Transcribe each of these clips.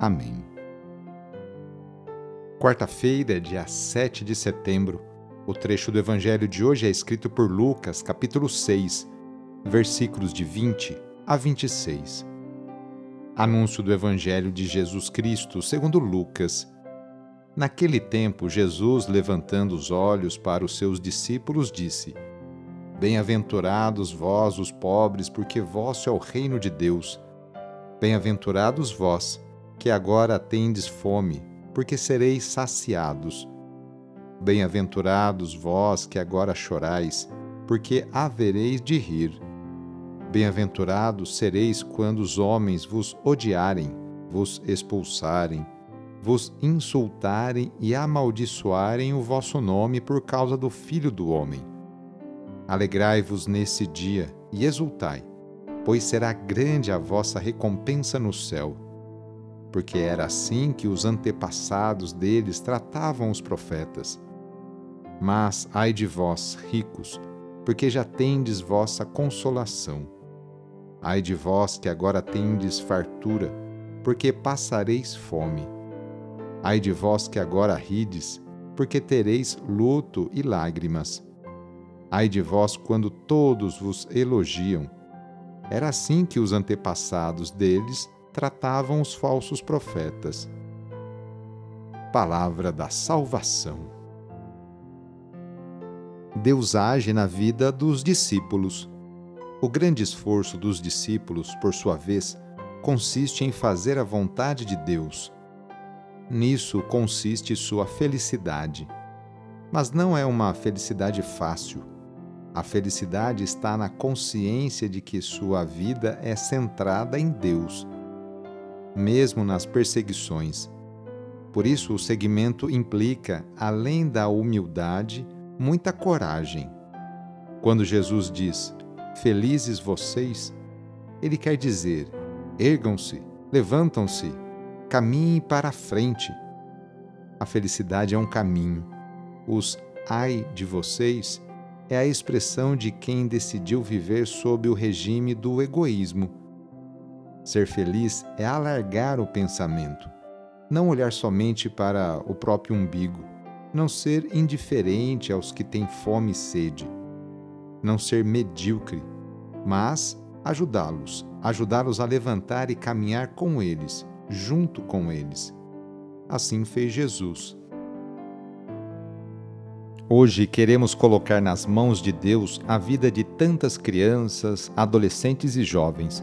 Amém. Quarta-feira, dia 7 de setembro. O trecho do evangelho de hoje é escrito por Lucas, capítulo 6, versículos de 20 a 26. Anúncio do evangelho de Jesus Cristo, segundo Lucas. Naquele tempo, Jesus, levantando os olhos para os seus discípulos, disse: Bem-aventurados vós, os pobres, porque vosso é o reino de Deus. Bem-aventurados vós, que agora tendes fome, porque sereis saciados. Bem-aventurados vós que agora chorais, porque havereis de rir. Bem-aventurados sereis quando os homens vos odiarem, vos expulsarem, vos insultarem e amaldiçoarem o vosso nome por causa do Filho do Homem. Alegrai-vos nesse dia e exultai, pois será grande a vossa recompensa no céu porque era assim que os antepassados deles tratavam os profetas. Mas ai de vós, ricos, porque já tendes vossa consolação. Ai de vós que agora tendes fartura, porque passareis fome. Ai de vós que agora rides, porque tereis luto e lágrimas. Ai de vós quando todos vos elogiam. Era assim que os antepassados deles tratavam os falsos profetas. Palavra da Salvação. Deus age na vida dos discípulos. O grande esforço dos discípulos, por sua vez, consiste em fazer a vontade de Deus. Nisso consiste sua felicidade. Mas não é uma felicidade fácil. A felicidade está na consciência de que sua vida é centrada em Deus mesmo nas perseguições. Por isso, o seguimento implica, além da humildade, muita coragem. Quando Jesus diz: Felizes vocês, ele quer dizer: ergam-se, levantam-se, caminhem para a frente. A felicidade é um caminho. Os ai de vocês é a expressão de quem decidiu viver sob o regime do egoísmo Ser feliz é alargar o pensamento, não olhar somente para o próprio umbigo, não ser indiferente aos que têm fome e sede, não ser medíocre, mas ajudá-los, ajudá-los a levantar e caminhar com eles, junto com eles. Assim fez Jesus. Hoje queremos colocar nas mãos de Deus a vida de tantas crianças, adolescentes e jovens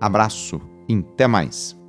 Abraço e até mais!